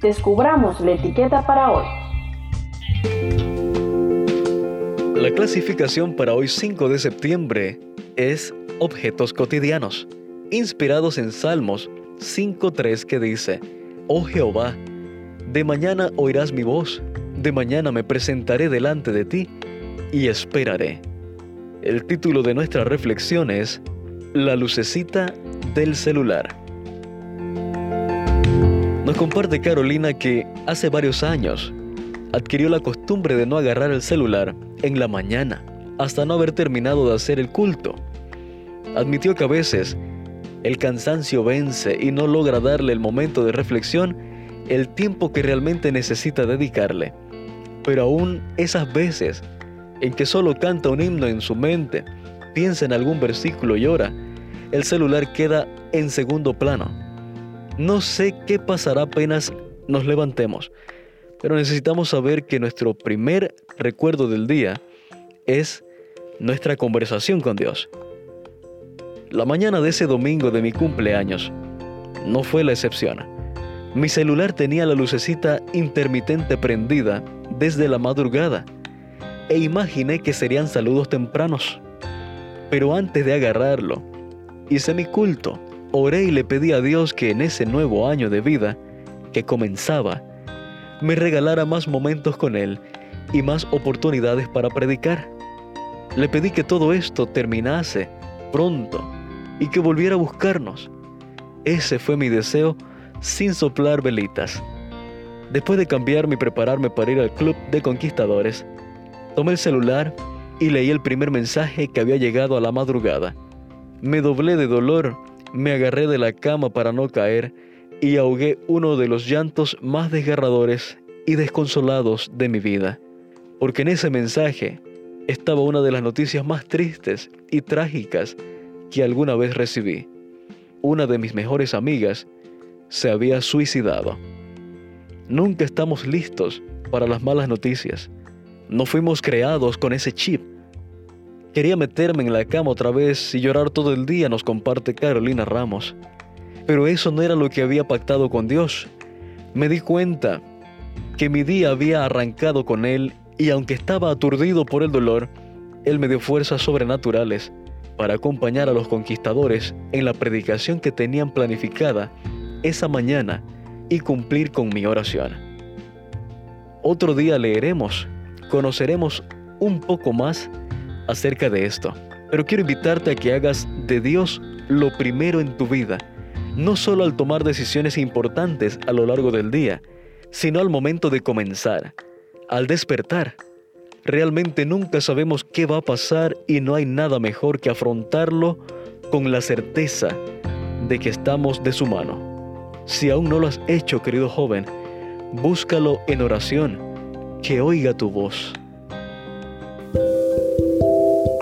descubramos la etiqueta para hoy. La clasificación para hoy 5 de septiembre es objetos cotidianos, inspirados en Salmos 5.3 que dice, Oh Jehová, de mañana oirás mi voz, de mañana me presentaré delante de ti y esperaré. El título de nuestra reflexión es La lucecita del celular. Nos comparte Carolina que hace varios años adquirió la costumbre de no agarrar el celular en la mañana hasta no haber terminado de hacer el culto. Admitió que a veces el cansancio vence y no logra darle el momento de reflexión el tiempo que realmente necesita dedicarle. Pero aún esas veces en que solo canta un himno en su mente, piensa en algún versículo y ora, el celular queda en segundo plano. No sé qué pasará apenas nos levantemos, pero necesitamos saber que nuestro primer recuerdo del día es nuestra conversación con Dios. La mañana de ese domingo de mi cumpleaños no fue la excepción. Mi celular tenía la lucecita intermitente prendida desde la madrugada e imaginé que serían saludos tempranos. Pero antes de agarrarlo, hice mi culto, oré y le pedí a Dios que en ese nuevo año de vida que comenzaba, me regalara más momentos con Él y más oportunidades para predicar. Le pedí que todo esto terminase pronto y que volviera a buscarnos. Ese fue mi deseo sin soplar velitas. Después de cambiarme y prepararme para ir al club de conquistadores, tomé el celular y leí el primer mensaje que había llegado a la madrugada. Me doblé de dolor, me agarré de la cama para no caer y ahogué uno de los llantos más desgarradores y desconsolados de mi vida, porque en ese mensaje estaba una de las noticias más tristes y trágicas que alguna vez recibí. Una de mis mejores amigas se había suicidado. Nunca estamos listos para las malas noticias. No fuimos creados con ese chip. Quería meterme en la cama otra vez y llorar todo el día, nos comparte Carolina Ramos. Pero eso no era lo que había pactado con Dios. Me di cuenta que mi día había arrancado con Él y aunque estaba aturdido por el dolor, Él me dio fuerzas sobrenaturales para acompañar a los conquistadores en la predicación que tenían planificada esa mañana y cumplir con mi oración. Otro día leeremos, conoceremos un poco más acerca de esto, pero quiero invitarte a que hagas de Dios lo primero en tu vida no solo al tomar decisiones importantes a lo largo del día, sino al momento de comenzar, al despertar. Realmente nunca sabemos qué va a pasar y no hay nada mejor que afrontarlo con la certeza de que estamos de su mano. Si aún no lo has hecho, querido joven, búscalo en oración, que oiga tu voz.